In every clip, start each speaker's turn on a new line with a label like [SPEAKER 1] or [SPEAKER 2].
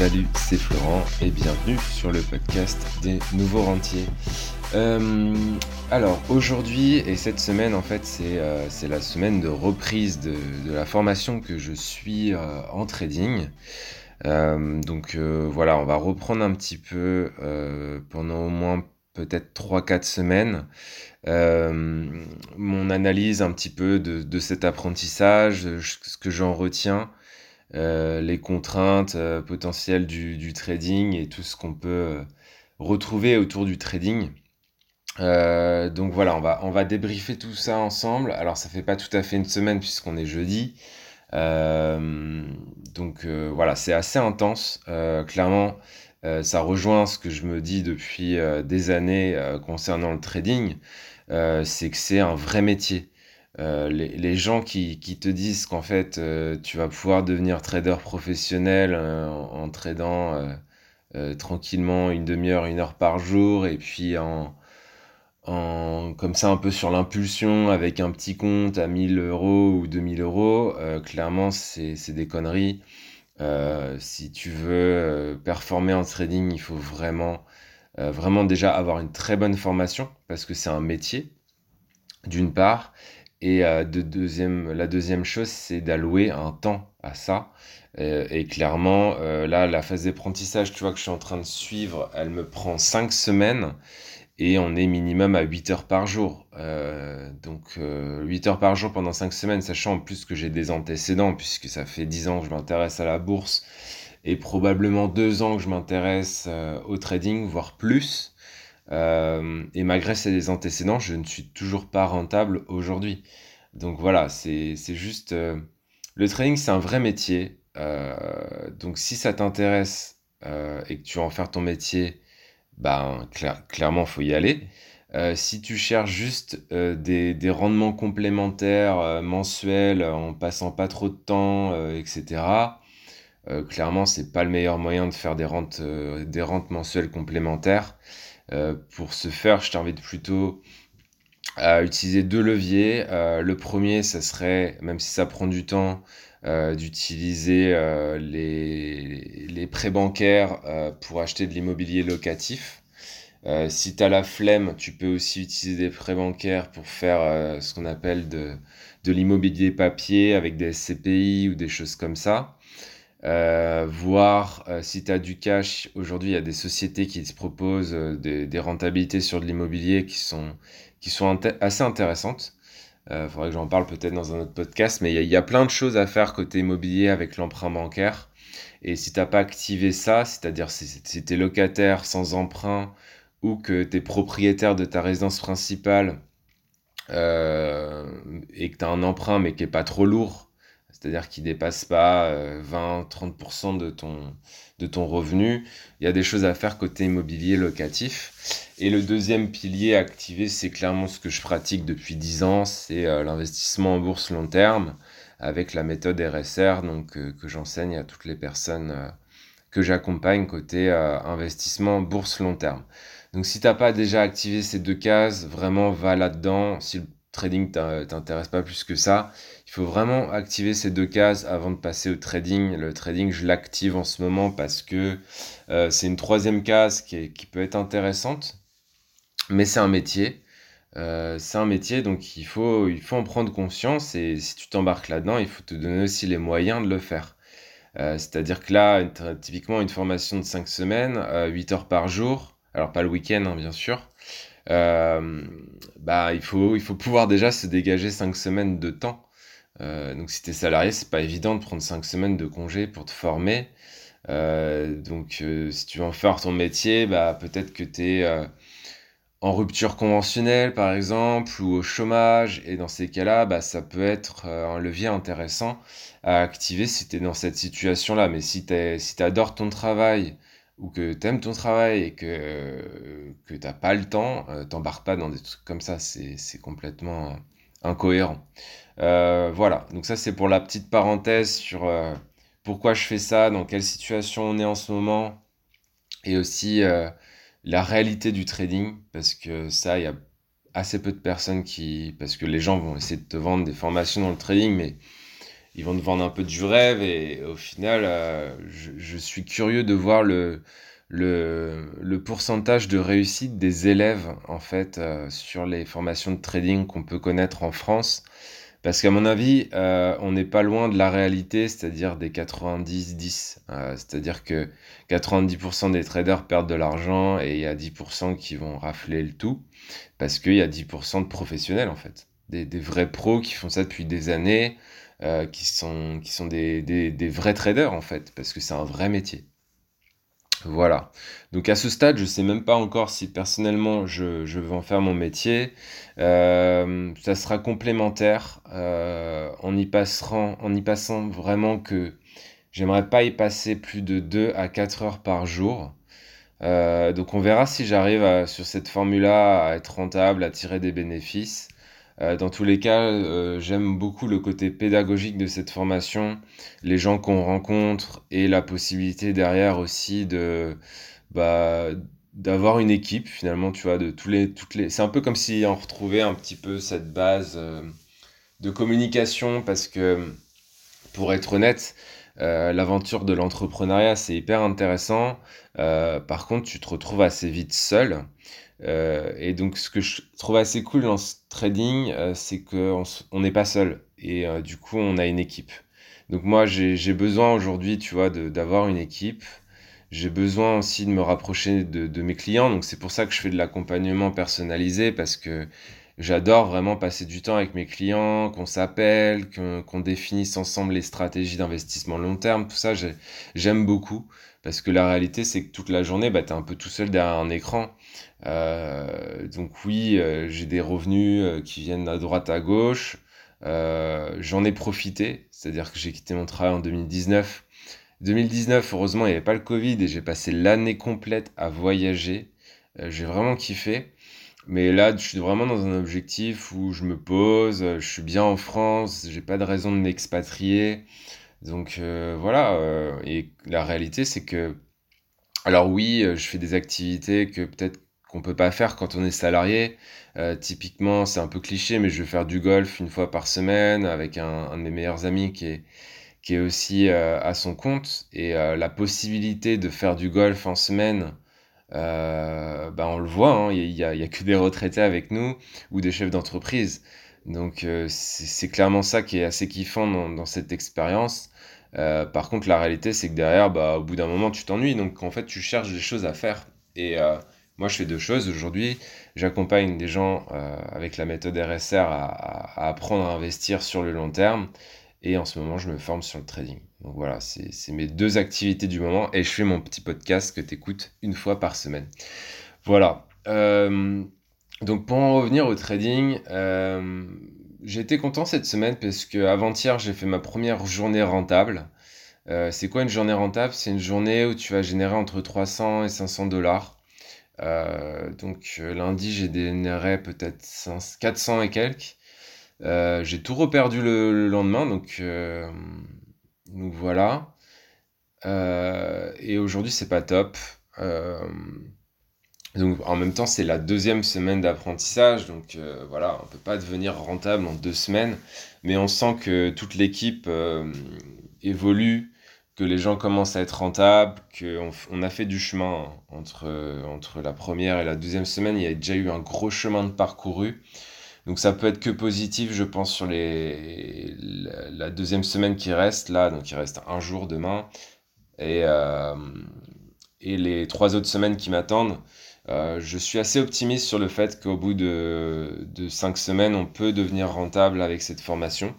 [SPEAKER 1] Salut, c'est Florent et bienvenue sur le podcast des nouveaux rentiers. Euh, alors aujourd'hui et cette semaine en fait c'est euh, la semaine de reprise de, la formation que je suis euh, en trading. donc voilà, on va reprendre un petit peu pendant au moins peut-être 3-4 semaines mon analyse un petit peu de, de cet apprentissage, ce que j'en retiens. Euh, les contraintes euh, potentielles du, trading et tout ce qu'on peut euh, retrouver autour du trading. donc voilà, on va, on va débriefer tout ça ensemble. Alors ça fait pas tout à fait une semaine puisqu'on est jeudi. donc voilà, c'est assez intense. clairement, ça rejoint ce que je me dis depuis des années concernant le trading. c'est que c'est un vrai métier. Euh, les, gens qui, te disent qu'en fait euh, tu vas pouvoir devenir trader professionnel euh, en, tradant tranquillement une demi-heure, une heure par jour et puis en, comme ça un peu sur l'impulsion avec un petit compte à 1000 euros ou 2000 euros, clairement c'est des conneries. si tu veux performer en trading, il faut vraiment, vraiment déjà avoir une très bonne formation parce que c'est un métier d'une part et euh, de deuxième, la deuxième chose, c'est d'allouer un temps à ça. Euh, et clairement, euh, là, la phase d'apprentissage, tu vois, que je suis en train de suivre, elle me prend 5 semaines et on est minimum à 8 heures par jour. donc 8 heures par jour pendant 5 semaines, sachant en plus que j'ai des antécédents, puisque ça fait 10 ans que je m'intéresse à la bourse et probablement 2 ans que je m'intéresse au trading, voire plus. Euh, et malgré ces antécédents, je ne suis toujours pas rentable aujourd'hui. Donc voilà, c'est juste... Euh, le trading, c'est un vrai métier. Euh, donc si ça t'intéresse et que tu veux en faire ton métier, ben, clairement, il faut y aller. si tu cherches juste des, des, rendements complémentaires mensuels en passant pas trop de temps, etc., clairement, c'est pas le meilleur moyen de faire des rentes, des rentes mensuelles complémentaires. Euh, pour ce faire, je t'invite plutôt à utiliser deux leviers. Euh, le premier, ça serait, même si ça prend du temps, euh, d'utiliser les, prêts bancaires pour acheter de l'immobilier locatif. si tu as la flemme, tu peux aussi utiliser des prêts bancaires pour faire ce qu'on appelle de l'immobilier papier avec des SCPI ou des choses comme ça. Euh, voir euh, si tu as du cash. Aujourd'hui, il y a des sociétés qui te proposent euh, des, rentabilités sur de l'immobilier qui sont, qui sont assez intéressantes. Il faudrait que j'en parle peut-être dans un autre podcast, mais il y, a, plein de choses à faire côté immobilier avec l'emprunt bancaire. Et si tu n'as pas activé ça, c'est-à-dire si, si tu es locataire sans emprunt ou que tu es propriétaire de ta résidence principale et que tu as un emprunt mais qui n'est pas trop lourd, c'est-à-dire qu'il ne dépasse pas 20-30% euh, de ton, de ton revenu. Il y a des choses à faire côté immobilier locatif. Et le deuxième pilier activé, c'est clairement ce que je pratique depuis 10 ans, c'est euh, l'investissement en bourse long terme avec la méthode RSR donc, euh, que j'enseigne à toutes les personnes que j'accompagne côté investissement bourse long terme. Donc si tu n'as pas déjà activé ces deux cases, vraiment va là-dedans. Si le trading t'intéresse pas plus que ça, il faut vraiment activer ces deux cases avant de passer au trading. Le trading, je l'active en ce moment parce que euh, c'est une troisième case qui, peut être intéressante, mais c'est un métier. Euh, c'est un métier, donc il faut, en prendre conscience et si tu t'embarques là-dedans, il faut te donner aussi les moyens de le faire. Euh, c'est-à-dire que là, typiquement, une formation de 5 semaines, 8 heures par jour, alors pas le week-end, hein, bien sûr, bah, il, faut, il faut pouvoir déjà se dégager 5 semaines de temps euh, donc si tu es salarié, c'est pas évident de prendre 5 semaines de congé pour te former. Euh, donc euh, si tu veux en faire ton métier, bah, peut-être que tu es en rupture conventionnelle par exemple ou au chômage et dans ces cas-là, bah, ça peut être un levier intéressant à activer si tu es dans cette situation-là. Mais si tu si adores ton travail ou que tu aimes ton travail et que, que tu n'as pas le temps, t'embarques pas dans des trucs comme ça, c'est complètement incohérent. Euh, voilà, donc ça c'est pour la petite parenthèse sur euh, pourquoi je fais ça, dans quelle situation on est en ce moment, et aussi euh, la réalité du trading, parce que ça, il y a assez peu de personnes qui... Parce que les gens vont essayer de te vendre des formations dans le trading, mais il ils vont te vendre un peu du rêve et au final, je, suis curieux de voir le, le, pourcentage de réussite des élèves en fait sur les formations de trading qu'on peut connaître en France. Parce qu'à mon avis, euh, on n'est pas loin de la réalité, c'est-à-dire des 90-10. Euh, c'est-à-dire que 90% des traders perdent de l'argent et il y a 10% qui vont rafler le tout. Parce qu'il y a 10% de professionnels, en fait. Des, vrais pros qui font ça depuis des années, euh, qui sont, qui sont des, des vrais traders, en fait. Parce que c'est un vrai métier. Voilà. Donc à ce stade, je ne sais même pas encore si personnellement je, veux en faire mon métier. Euh, ça sera complémentaire euh, en, y passant, en y passant vraiment que j'aimerais pas y passer plus de 2 à 4 heures par jour. Euh, donc on verra si j'arrive sur cette formule-là à être rentable, à tirer des bénéfices. Euh, dans tous les cas, euh, j'aime beaucoup le côté pédagogique de cette formation, les gens qu'on rencontre et la possibilité derrière aussi de bah, d'avoir une équipe finalement, tu vois, de tous les toutes les. C'est un peu comme si on retrouvait un petit peu cette base euh, de communication parce que pour être honnête, l'aventure de l'entrepreneuriat c'est hyper intéressant. par contre, tu te retrouves assez vite seul. Euh, et donc, ce que je trouve assez cool dans ce trading, euh, c'est qu'on n'est pas seul. Et euh, du coup, on a une équipe. Donc, moi, j'ai besoin aujourd'hui, tu vois, d'avoir une équipe. J'ai besoin aussi de me rapprocher de, de mes clients. Donc, c'est pour ça que je fais de l'accompagnement personnalisé parce que j'adore vraiment passer du temps avec mes clients, qu'on s'appelle, qu'on définisse ensemble les stratégies d'investissement long terme. Tout ça, j'aime beaucoup. Parce que la réalité, c'est que toute la journée, bah, tu es un peu tout seul derrière un écran. Euh, donc oui, euh, j'ai des revenus euh, qui viennent à droite à gauche. J'en ai profité, c'est-à-dire que j'ai quitté mon travail en 2019. 2019, heureusement, il n'y avait pas le Covid et j'ai passé l'année complète à voyager. j'ai vraiment kiffé. Mais là, je suis vraiment dans un objectif où je me pose, je suis bien en France, j'ai pas de raison de m'expatrier. Donc voilà, et la réalité, c'est que, alors oui, je fais des activités que peut-être qu'on peut pas faire quand on est salarié. Euh, typiquement, c'est un peu cliché, mais je vais faire du golf une fois par semaine avec un, de mes meilleurs amis qui est, qui est aussi euh, à son compte. Et euh, la possibilité de faire du golf en semaine, bah on le voit, hein, il n'y a, a, que des retraités avec nous ou des chefs d'entreprise. Donc c'est clairement ça qui est assez kiffant dans, cette expérience. par contre, la réalité, c'est que derrière, bah, au bout d'un moment, tu t'ennuies. Donc en fait, tu cherches des choses à faire. Et moi, je fais deux choses. Aujourd'hui, j'accompagne des gens euh, avec la méthode RSR à, apprendre à investir sur le long terme. Et en ce moment, je me forme sur le trading. Donc voilà, c'est mes deux activités du moment. Et je fais mon petit podcast que tu écoutes une fois par semaine. Voilà. Euh, donc pour en revenir au trading, euh, j'ai été content cette semaine parce que avant-hier, j'ai fait ma première journée rentable. c'est quoi une journée rentable? C'est une journée où tu vas générer entre 300 et 500 dollars. Euh, donc euh, lundi, j'ai généré peut-être 400 et quelques. Euh, j'ai tout reperdu le, lendemain, donc, donc voilà. et aujourd'hui, c'est pas top. donc en même temps, c'est la deuxième semaine d'apprentissage, donc voilà, on peut pas devenir rentable en deux semaines, mais on sent que toute l'équipe évolue que les gens commencent à être rentables, qu'on on a fait du chemin entre, entre la première et la deuxième semaine. Il y a déjà eu un gros chemin de parcouru. Donc ça peut être que positif, je pense, sur les, la, deuxième semaine qui reste, là, donc il reste un jour demain, et, euh, et les trois autres semaines qui m'attendent. Euh, je suis assez optimiste sur le fait qu'au bout de, de cinq semaines, on peut devenir rentable avec cette formation.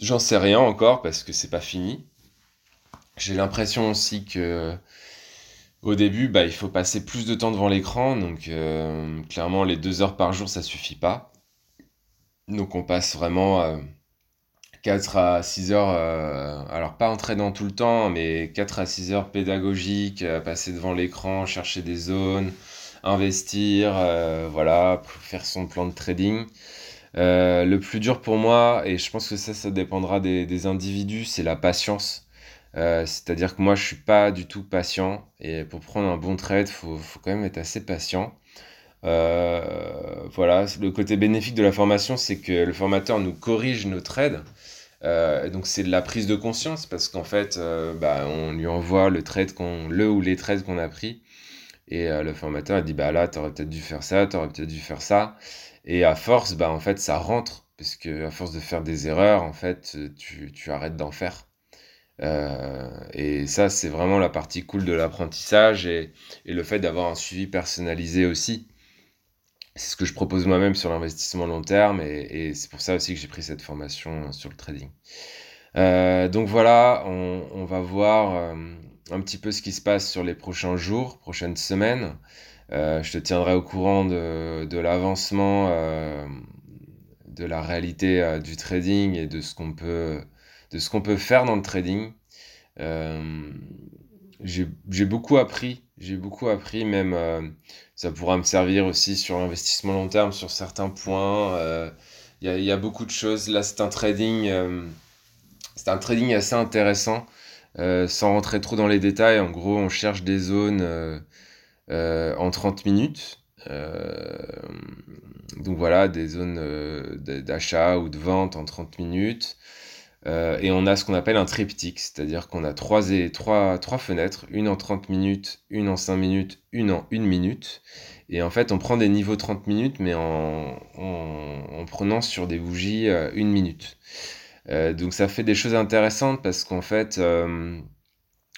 [SPEAKER 1] J'en sais rien encore parce que c'est pas fini. J'ai l'impression aussi que au début, bah, il faut passer plus de temps devant l'écran, donc euh, clairement les deux heures par jour, ça suffit pas. Donc on passe vraiment 4 à 6 heures, euh, alors pas entraînant tout le temps, mais 4 à 6 heures pédagogiques, passer devant l'écran, chercher des zones, investir, euh, voilà, faire son plan de trading. le plus dur pour moi, et je pense que ça, ça dépendra des individus, c'est la patience. Euh, c'est-à-dire que moi, je suis pas du tout patient. Et pour prendre un bon trade, faut, faut quand même être assez patient. Euh, voilà, le côté bénéfique de la formation, c'est que le formateur nous corrige nos trades. donc c'est de la prise de conscience parce qu'en fait, bah, on lui envoie le trade qu'on, le ou les trades qu'on a pris. Et le formateur a dit bah là, t'aurais peut-être dû faire ça, t'aurais peut-être dû faire ça. Et à force, bah en fait, ça rentre parce que à force de faire des erreurs, en fait, tu, tu arrêtes d'en faire. Euh, et ça, c'est vraiment la partie cool de l'apprentissage et, le fait d'avoir un suivi personnalisé aussi. C'est ce que je propose moi-même sur l'investissement long terme et, c'est pour ça aussi que j'ai pris cette formation sur le trading. Euh, donc voilà, on, va voir euh, un petit peu ce qui se passe sur les prochains jours, prochaines semaines. Je te tiendrai au courant de, l'avancement de la réalité du trading et de ce qu'on peut de ce qu'on peut faire dans le trading. Euh, j'ai beaucoup appris, j'ai beaucoup appris, même euh, ça pourra me servir aussi sur l'investissement long terme, sur certains points. Euh, il y, a, y, a, beaucoup de choses. Là, c'est un trading, c'est un trading assez intéressant, sans rentrer trop dans les détails. En gros, on cherche des zones en 30 minutes. donc voilà, des zones d'achat ou de vente en 30 minutes. Euh, et on a ce qu'on appelle un triptyque, c'est-à-dire qu'on a trois, et, trois, trois fenêtres, une en 30 minutes, une en 5 minutes, une en 1 minute. Et en fait, on prend des niveaux 30 minutes, mais en, en, en prenant sur des bougies euh, une minute. Euh, donc ça fait des choses intéressantes parce qu'en fait, euh,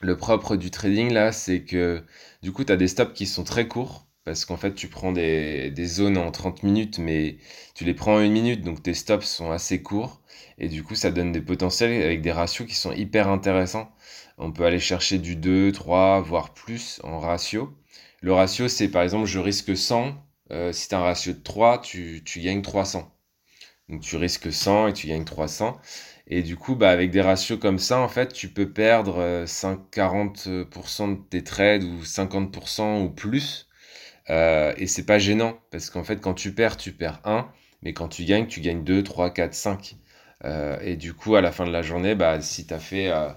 [SPEAKER 1] le propre du trading là, c'est que du coup, tu as des stops qui sont très courts parce qu'en fait, tu prends des, zones en 30 minutes, mais tu les prends en une minute, donc tes stops sont assez courts. Et du coup, ça donne des potentiels avec des ratios qui sont hyper intéressants. On peut aller chercher du 2, 3, voire plus en ratio. Le ratio, c'est par exemple, je risque 100. Euh, si tu as un ratio de 3, tu, tu gagnes 300. Donc tu risques 100 et tu gagnes 300. Et du coup, bah, avec des ratios comme ça, en fait, tu peux perdre 5, euh, 40% de tes trades ou 50% ou plus euh, et c'est pas gênant, parce qu'en fait, quand tu perds, tu perds 1, mais quand tu gagnes, tu gagnes 2, 3, 4, 5. Euh, et du coup, à la fin de la journée, bah, si tu as fait euh,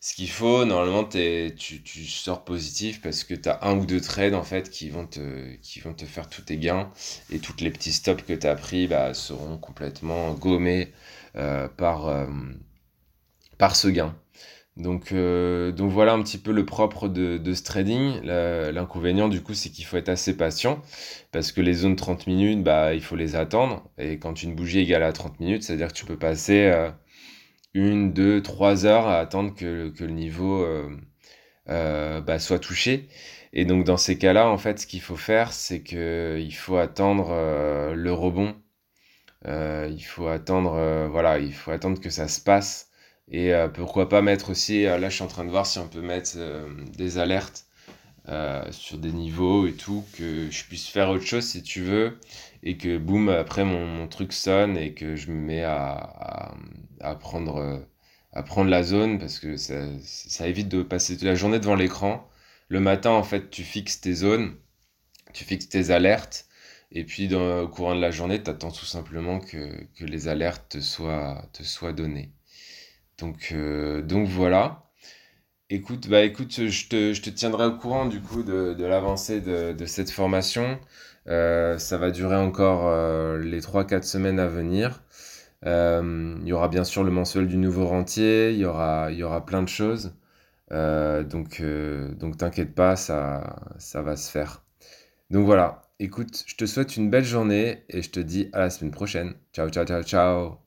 [SPEAKER 1] ce qu'il faut, normalement, tu, tu, sors positif parce que tu as un ou deux trades en fait, qui, vont te, qui vont te faire tous tes gains. Et tous les petits stops que tu as pris bah, seront complètement gommés euh, par, par ce gain. Donc, euh, donc voilà un petit peu le propre de, de ce trading. L'inconvénient du coup c'est qu'il faut être assez patient parce que les zones 30 minutes, bah, il faut les attendre. Et quand une bougie égale à 30 minutes, c'est-à-dire que tu peux passer euh, une, deux, trois heures à attendre que, que le niveau euh, euh, bah, soit touché. Et donc dans ces cas-là, en fait, ce qu'il faut faire, c'est qu'il faut attendre le rebond. Il faut attendre, voilà, il faut attendre que ça se passe et euh, pourquoi pas mettre aussi, euh, là je suis en train de voir si on peut mettre euh, des alertes sur des niveaux et tout, que je puisse faire autre chose si tu veux, et que boum, après mon, truc sonne et que je me mets à, à, à prendre, à prendre la zone parce que ça, ça évite de passer toute la journée devant l'écran. Le matin, en fait, tu fixes tes zones, tu fixes tes alertes, et puis dans, au courant de la journée, tu attends tout simplement que, que les alertes te soient, te soient données. Donc, euh, donc voilà. Écoute, bah écoute, je te, tiendrai au courant du coup de, l'avancée de, cette formation. Euh, ça va durer encore euh, les 3-4 semaines à venir. Il y aura bien sûr le mensuel du nouveau rentier, il y aura, plein de choses. Donc, donc t'inquiète pas, ça, ça va se faire. Donc voilà, écoute, je te souhaite une belle journée et je te dis à la semaine prochaine. Ciao, ciao, ciao, ciao.